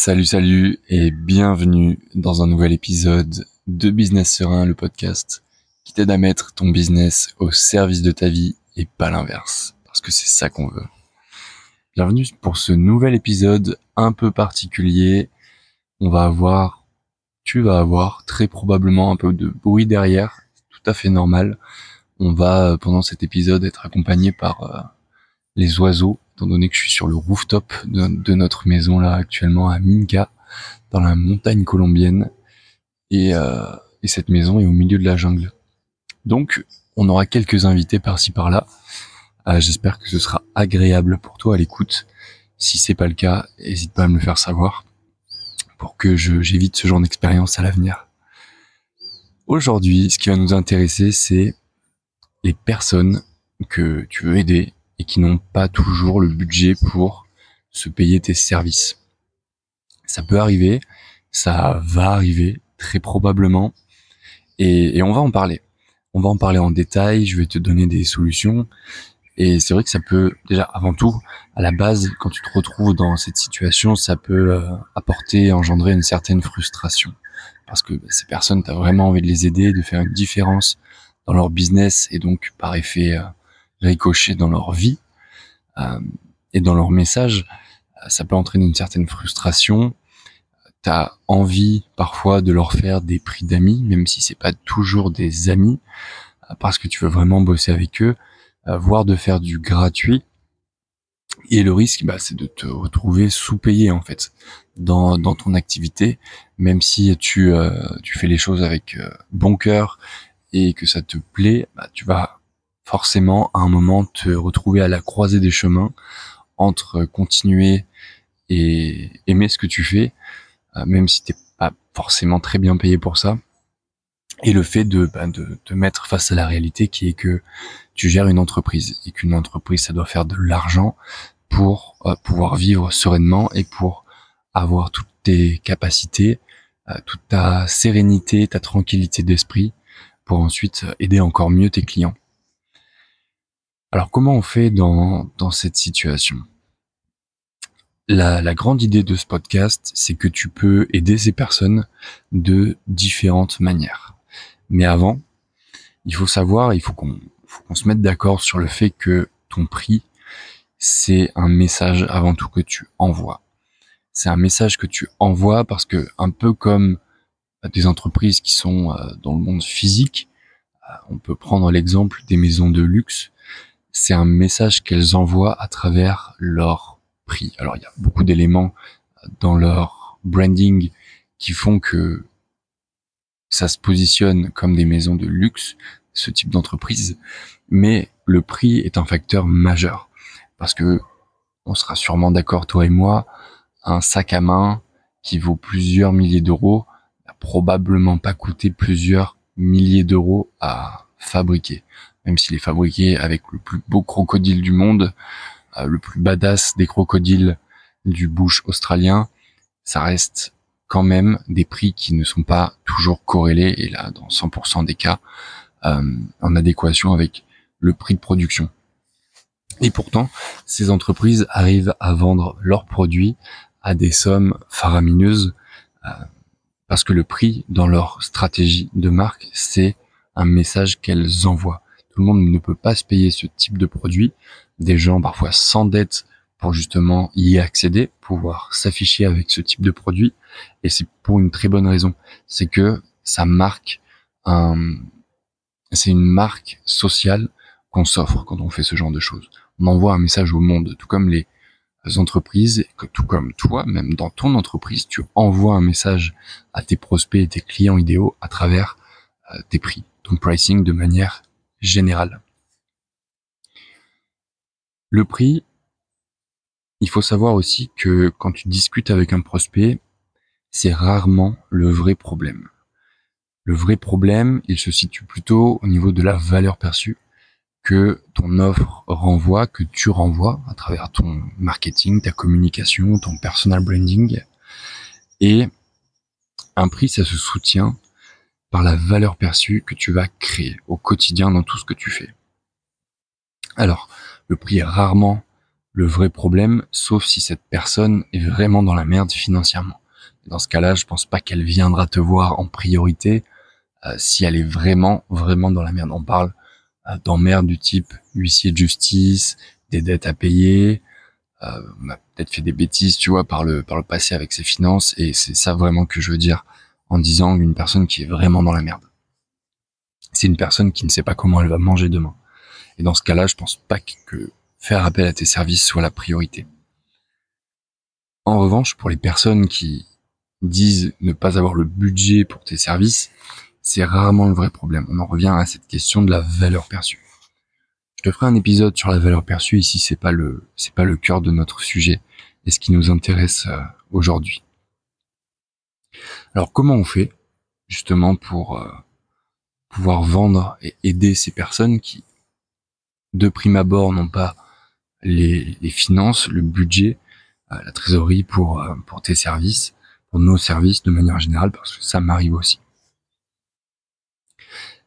Salut, salut et bienvenue dans un nouvel épisode de Business Serein, le podcast qui t'aide à mettre ton business au service de ta vie et pas l'inverse, parce que c'est ça qu'on veut. Bienvenue pour ce nouvel épisode un peu particulier. On va avoir, tu vas avoir très probablement un peu de bruit derrière, tout à fait normal. On va pendant cet épisode être accompagné par euh, les oiseaux étant donné que je suis sur le rooftop de, notre maison là actuellement à Minka, dans la montagne colombienne, et, euh, et cette maison est au milieu de la jungle. Donc, on aura quelques invités par-ci par-là. Euh, j'espère que ce sera agréable pour toi à l'écoute. Si c'est pas le cas, n'hésite pas à me le faire savoir pour que j'évite ce genre d'expérience à l'avenir. Aujourd'hui, ce qui va nous intéresser, c'est les personnes que tu veux aider et qui n'ont pas toujours le budget pour se payer tes services. Ça peut arriver, ça va arriver très probablement, et, on va en parler. On va en parler en détail, je vais te donner des solutions. Et c'est vrai que ça peut, déjà, avant tout, à la base, quand tu te retrouves dans cette situation, ça peut euh, apporter, engendrer une certaine frustration. Parce que ces personnes, tu as vraiment envie de les aider, de faire une différence dans leur business et donc par effet euh, ricocher dans leur vie euh, et dans leur message, euh, ça peut entraîner une certaine frustration. T'as envie parfois de leur faire des prix d'amis, même si c'est pas toujours des amis, euh, parce que tu veux vraiment bosser avec eux, voire de faire du gratuit. Et le risque, bah, c'est de te retrouver sous-payé en fait dans, dans ton activité, même si tu, tu fais les choses avec bon cœur et que ça te plaît, bah, tu vas forcément à un moment te retrouver à la croisée des chemins entre continuer et aimer ce que tu fais, euh, même si t'es pas forcément très bien payé pour ça, et le fait de, bah, de te mettre face à la réalité qui est que tu gères une entreprise et qu'une entreprise ça doit faire de l'argent pour euh, pouvoir vivre sereinement et pour avoir toutes tes capacités, euh, toute ta sérénité, ta tranquillité d'esprit pour ensuite aider encore mieux tes clients. Alors comment on fait dans, dans cette situation? La, la, grande idée de ce podcast, c'est que tu peux aider ces personnes de différentes manières. Mais avant, il faut savoir, il faut qu'on se mette d'accord sur le fait que ton prix, c'est un message avant tout que tu envoies. C'est un message que tu envoies parce que un peu comme des entreprises qui sont euh, dans le monde physique, euh, on peut prendre l'exemple des maisons de luxe c'est un message qu'elles envoient à travers leur prix. Alors il y a beaucoup d'éléments dans leur branding qui font que ça se positionne comme des maisons de luxe, ce type d'entreprise, mais le prix est un facteur majeur parce que on sera sûrement d'accord toi et moi, un sac à main qui vaut plusieurs milliers d'euros n'a probablement pas coûté plusieurs milliers d'euros à fabriquer même s'il est fabriqué avec le plus beau crocodile du monde, euh, le plus badass des crocodiles du bush australien, ça reste quand même des prix qui ne sont pas toujours corrélés, et là, dans 100% des cas, euh, en adéquation avec le prix de production. Et pourtant, ces entreprises arrivent à vendre leurs produits à des sommes faramineuses, euh, parce que le prix dans leur stratégie de marque, c'est un message qu'elles envoient tout le monde ne peut pas se payer ce type de produit. Des gens parfois s'endettent pour justement y accéder, pouvoir s'afficher avec ce type de produit. Et c'est pour une très bonne raison. C'est que ça marque un, c'est une marque sociale qu'on s'offre quand on fait ce genre de choses. On envoie un message au monde, tout comme les entreprises, tout comme toi, même dans ton entreprise, tu envoies un message à tes prospects et tes clients idéaux à travers euh, tes prix, ton pricing de manière général. Le prix, il faut savoir aussi que quand tu discutes avec un prospect, c'est rarement le vrai problème. Le vrai problème, il se situe plutôt au niveau de la valeur perçue que ton offre renvoie, que tu renvoies à travers ton marketing, ta communication, ton personal branding. Et un prix, ça se soutient par la valeur perçue que tu vas créer au quotidien dans tout ce que tu fais. Alors, le prix est rarement le vrai problème, sauf si cette personne est vraiment dans la merde financièrement. Dans ce cas-là, je pense pas qu'elle viendra te voir en priorité euh, si elle est vraiment, vraiment dans la merde. On parle euh, d'emmerde du type huissier de justice, des dettes à payer, euh, on a peut-être fait des bêtises, tu vois, par le par le passé avec ses finances, et c'est ça vraiment que je veux dire en disant une personne qui est vraiment dans la merde. C'est une personne qui ne sait pas comment elle va manger demain. Et dans ce cas-là, je pense pas que faire appel à tes services soit la priorité. En revanche, pour les personnes qui disent ne pas avoir le budget pour tes services, c'est rarement le vrai problème. On en revient à cette question de la valeur perçue. Je te ferai un épisode sur la valeur perçue ici, c'est pas le c'est pas le cœur de notre sujet et ce qui nous intéresse euh, aujourd'hui. Alors comment on fait justement pour euh, pouvoir vendre et aider ces personnes qui de prime abord n'ont pas les, finances, le budget, euh, la trésorerie pour pour tes services, pour nos services de manière générale parce que ça m'arrive aussi.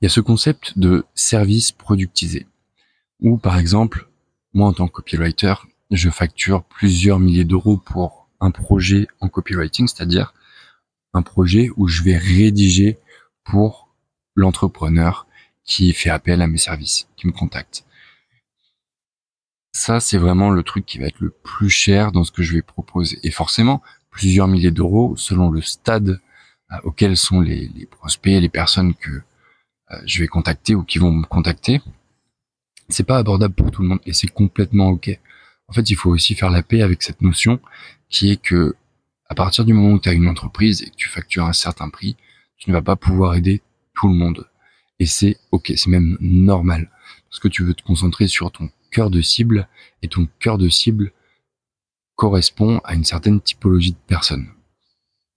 Il y a ce concept de service productisé où par exemple, moi en tant que copywriter, je facture plusieurs milliers d'euros pour un projet en copywriting, c'est-à-dire un projet où je vais rédiger pour l'entrepreneur qui fait appel à mes services, qui me contacte. Ça, c'est vraiment le truc qui va être le plus cher dans ce que je vais proposer. Et forcément, plusieurs milliers d'euros selon le stade euh, auquel sont les, prospects, les personnes que euh, je vais contacter ou qui vont me contacter c'est pas abordable pour tout le monde et c'est complètement ok. En fait, il faut aussi faire la paix avec cette notion qui est que à partir du moment où tu as une entreprise et que tu factures un certain prix, tu ne vas pas pouvoir aider tout le monde. Et c'est ok, c'est même normal parce que tu veux te concentrer sur ton cœur de cible et ton cœur de cible correspond à une certaine typologie de personnes.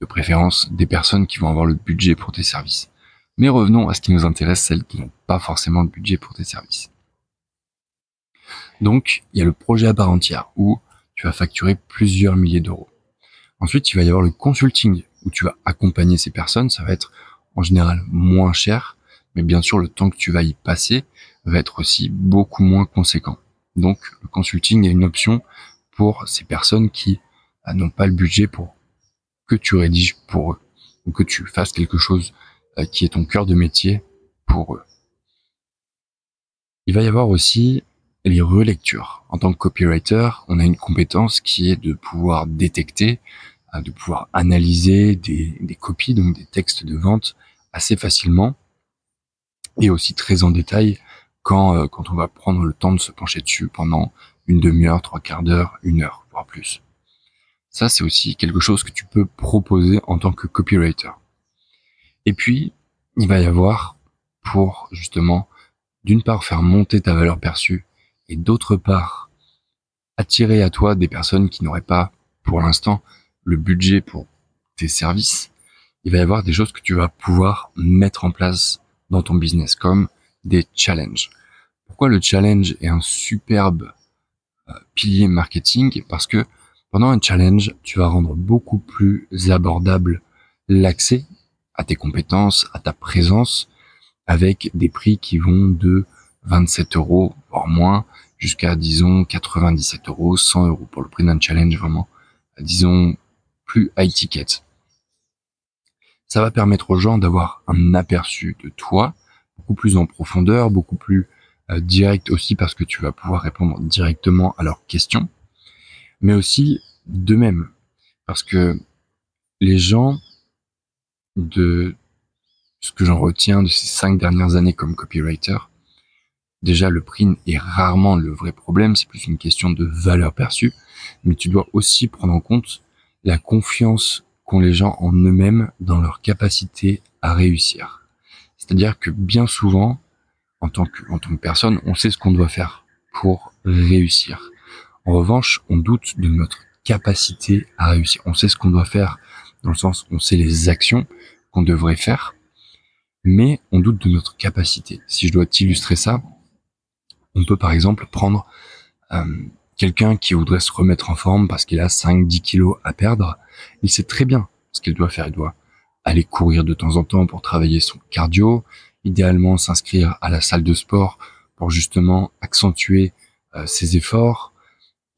De préférence, des personnes qui vont avoir le budget pour tes services. Mais revenons à ce qui nous intéresse, celles qui n'ont pas forcément le budget pour tes services. Donc, il y a le projet à part entière où tu vas facturer plusieurs milliers d'euros. Ensuite, il va y avoir le consulting où tu vas accompagner ces personnes. Ça va être en général moins cher, mais bien sûr, le temps que tu vas y passer va être aussi beaucoup moins conséquent. Donc, le consulting est une option pour ces personnes qui ah, n'ont pas le budget pour que tu rédiges pour eux ou que tu fasses quelque chose euh, qui est ton cœur de métier pour eux. Il va y avoir aussi les relectures. En tant que copywriter, on a une compétence qui est de pouvoir détecter, euh, de pouvoir analyser des, des copies, donc des textes de vente assez facilement et aussi très en détail quand, euh, quand on va prendre le temps de se pencher dessus pendant une demi-heure, trois quarts d'heure, une heure, voire plus. Ça, c'est aussi quelque chose que tu peux proposer en tant que copywriter. Et puis, il va y avoir pour justement, d'une part, faire monter ta valeur perçue et d'autre part attirer à toi des personnes qui n'auraient pas pour l'instant le budget pour tes services, il va y avoir des choses que tu vas pouvoir mettre en place dans ton business comme des challenges. Pourquoi le challenge est un superbe euh, pilier marketing? Parce que pendant un challenge, tu vas rendre beaucoup plus abordable l'accès à tes compétences, à ta présence, avec des prix qui vont de 27 euros, voire moins, jusqu'à, disons, 97 euros, 100 euros pour le prix d'un challenge vraiment, disons, plus high ticket. Ça va permettre aux gens d'avoir un aperçu de toi, beaucoup plus en profondeur, beaucoup plus euh, direct aussi parce que tu vas pouvoir répondre directement à leurs questions, mais aussi de même, parce que les gens de ce que j'en retiens de ces cinq dernières années comme copywriter, Déjà, le prix est rarement le vrai problème, c'est plus une question de valeur perçue, mais tu dois aussi prendre en compte la confiance qu'ont les gens en eux-mêmes dans leur capacité à réussir. C'est-à-dire que bien souvent, en tant que, en tant que personne, on sait ce qu'on doit faire pour réussir. En revanche, on doute de notre capacité à réussir. On sait ce qu'on doit faire dans le sens, on sait les actions qu'on devrait faire, mais on doute de notre capacité. Si je dois t'illustrer ça, on peut par exemple prendre euh, quelqu'un qui voudrait se remettre en forme parce qu'il a 5-10 kilos à perdre. Il sait très bien ce qu'il doit faire. Il doit aller courir de temps en temps pour travailler son cardio, idéalement s'inscrire à la salle de sport pour justement accentuer euh, ses efforts.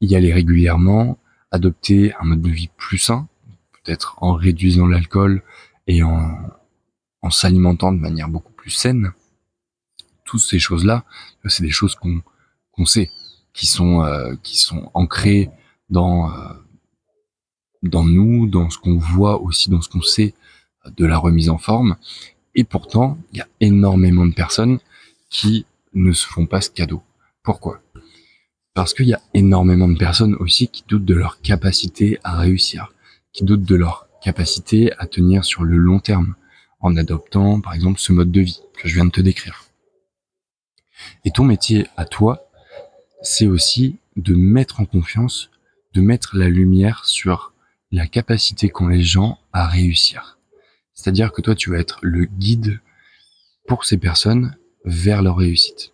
y aller régulièrement, adopter un mode de vie plus sain, peut-être en réduisant l'alcool et en, en s'alimentant de manière beaucoup plus saine. Toutes ces choses-là, c'est des choses qu'on sait, qui sont euh, qui sont ancrées dans euh, dans nous, dans ce qu'on voit aussi, dans ce qu'on sait de la remise en forme. Et pourtant, il y a énormément de personnes qui ne se font pas ce cadeau. Pourquoi? Parce qu'il y a énormément de personnes aussi qui doutent de leur capacité à réussir, qui doutent de leur capacité à tenir sur le long terme, en adoptant par exemple ce mode de vie que je viens de te décrire. Et ton métier à toi, c'est aussi de mettre en confiance, de mettre la lumière sur la capacité qu'ont les gens à réussir. C'est-à-dire que toi, tu vas être le guide pour ces personnes vers leur réussite.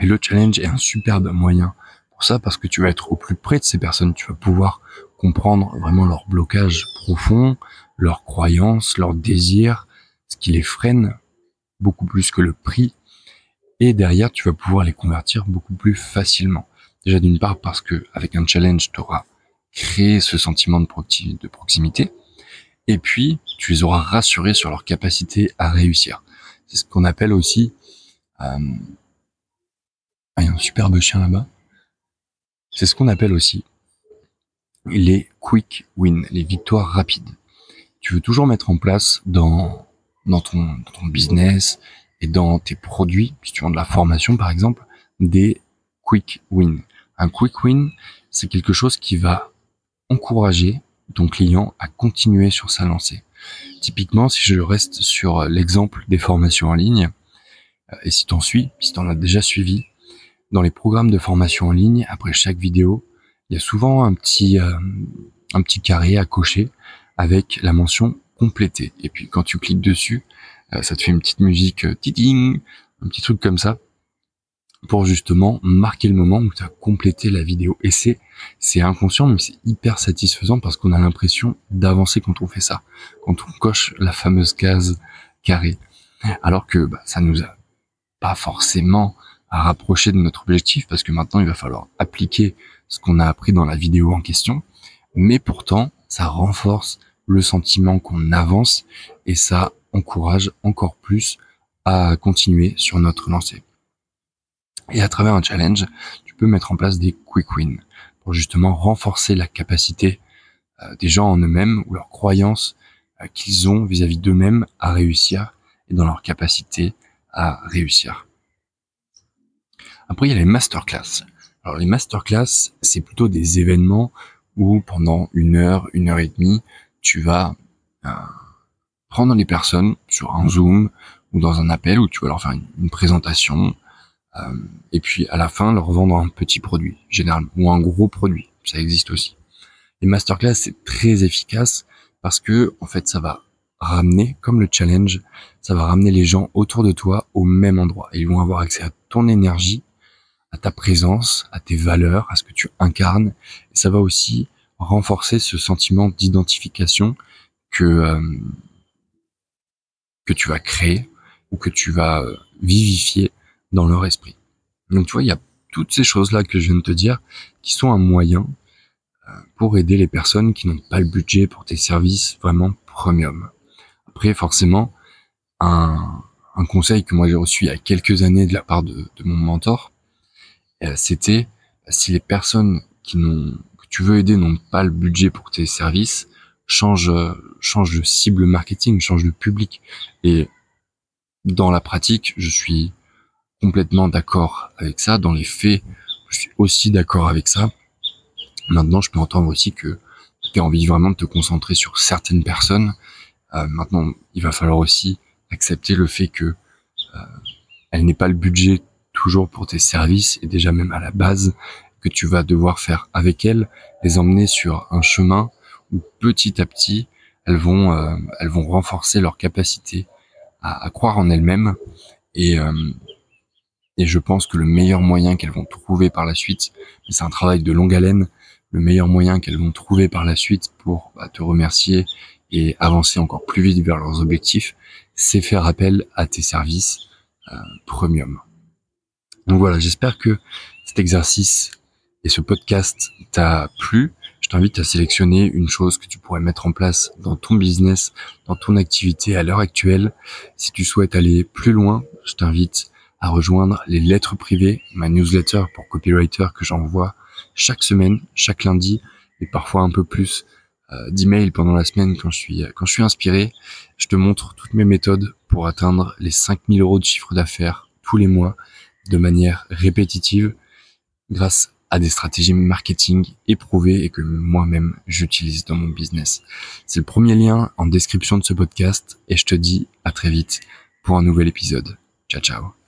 Et le challenge est un superbe moyen pour ça parce que tu vas être au plus près de ces personnes, tu vas pouvoir comprendre vraiment leur blocage profond, leurs croyances, leurs désirs, ce qui les freine beaucoup plus que le prix. Et derrière, tu vas pouvoir les convertir beaucoup plus facilement. Déjà d'une part parce que avec un challenge, tu auras créé ce sentiment de, proximité. Et puis, tu les auras rassurés sur leur capacité à réussir. C'est ce qu'on appelle aussi ah, il y a un superbe chien là-bas. C'est ce qu'on appelle aussi les quick wins, les victoires rapides. Tu veux toujours mettre en place dans, dans ton business et dans tes produits, si tu vends de la formation par exemple, des quick wins. Un quick win, c'est quelque chose qui va encourager ton client à continuer sur sa lancée. Typiquement, si je reste sur l'exemple des formations en ligne, euh, et si t'en suis, si t'en as déjà suivi, dans les programmes de formation en ligne, après chaque vidéo, il y a souvent un petit, euh, un petit carré à cocher avec la mention complétée. Et puis quand tu cliques dessus, ça te fait une petite musique euh, un petit truc comme ça, pour justement marquer le moment où tu as complété la vidéo. Et c'est, c'est inconscient, mais c'est hyper satisfaisant parce qu'on a l'impression d'avancer quand on fait ça, quand on coche la fameuse case carrée. Alors que bah, ça nous a pas forcément à rapprocher de notre objectif parce que maintenant il va falloir appliquer ce qu'on a appris dans la vidéo en question. Mais pourtant, ça renforce le sentiment qu'on avance et ça encourage encore plus à continuer sur notre lancée. Et à travers un challenge, tu peux mettre en place des quick wins pour justement renforcer la capacité euh, des gens en eux-mêmes ou leur croyance euh, qu'ils ont vis-à-vis d'eux-mêmes à réussir et dans leur capacité à réussir. Après, il y a les masterclass. Alors les masterclass, c'est plutôt des événements où pendant une heure, une heure et demie, tu vas euh, prendre les personnes sur un Zoom ou dans un appel où tu vas leur faire une, présentation euh, et puis à la fin leur vendre un petit produit, généralement, ou un gros produit. Ça existe aussi. Les masterclass, c'est très efficace parce que en fait, ça va ramener, comme le challenge, ça va ramener les gens autour de toi au même endroit. Et ils vont avoir accès à ton énergie à ta présence, à tes valeurs, à ce que tu incarnes. Et ça va aussi renforcer ce sentiment d'identification que euh, que tu vas créer ou que tu vas euh, vivifier dans leur esprit. Donc tu vois, il y a toutes ces choses-là que je viens de te dire qui sont un moyen euh, pour aider les personnes qui n'ont pas le budget pour tes services vraiment premium. Après, forcément, un, conseil que moi j'ai reçu il y a quelques années de la part de, mon mentor, euh, c'était si les personnes qui que tu veux aider n'ont pas le budget pour tes services, change change de cible marketing, change de public. Et dans la pratique, je suis complètement d'accord avec ça. Dans les faits, je suis aussi d'accord avec ça. Maintenant, je peux entendre aussi que tu as envie vraiment de te concentrer sur certaines personnes. Euh, maintenant, il va falloir aussi accepter le fait que euh, elle n'ait pas le budget toujours pour tes services et déjà même à la base que tu vas devoir faire avec elles, les emmener sur un chemin où petit à petit elles vont euh, elles vont renforcer leur capacité à, croire en elles-mêmes et euh, et je pense que le meilleur moyen qu'elles vont trouver par la suite, c'est un travail de longue haleine, le meilleur moyen qu'elles vont trouver par la suite pour bah, te remercier et avancer encore plus vite vers leurs objectifs, c'est faire appel à tes services euh, premium. Donc voilà, j'espère que cet exercice et ce podcast t'a plu, t'invite à sélectionner une chose que tu pourrais mettre en place dans ton business, dans ton activité à l'heure actuelle. Si tu souhaites aller plus loin, je t'invite à rejoindre les lettres privées, ma newsletter pour copywriter que j'envoie chaque semaine, chaque lundi et parfois un peu plus euh, d'emails pendant la semaine quand je suis quand je suis inspiré. Je te montre toutes mes méthodes pour atteindre les 5000 euros de chiffre d'affaires tous les mois de manière répétitive grâce à des stratégies marketing éprouvées et que moi-même j'utilise dans mon business. C'est le premier lien en description de ce podcast et je te dis à très vite pour un nouvel épisode. Ciao ciao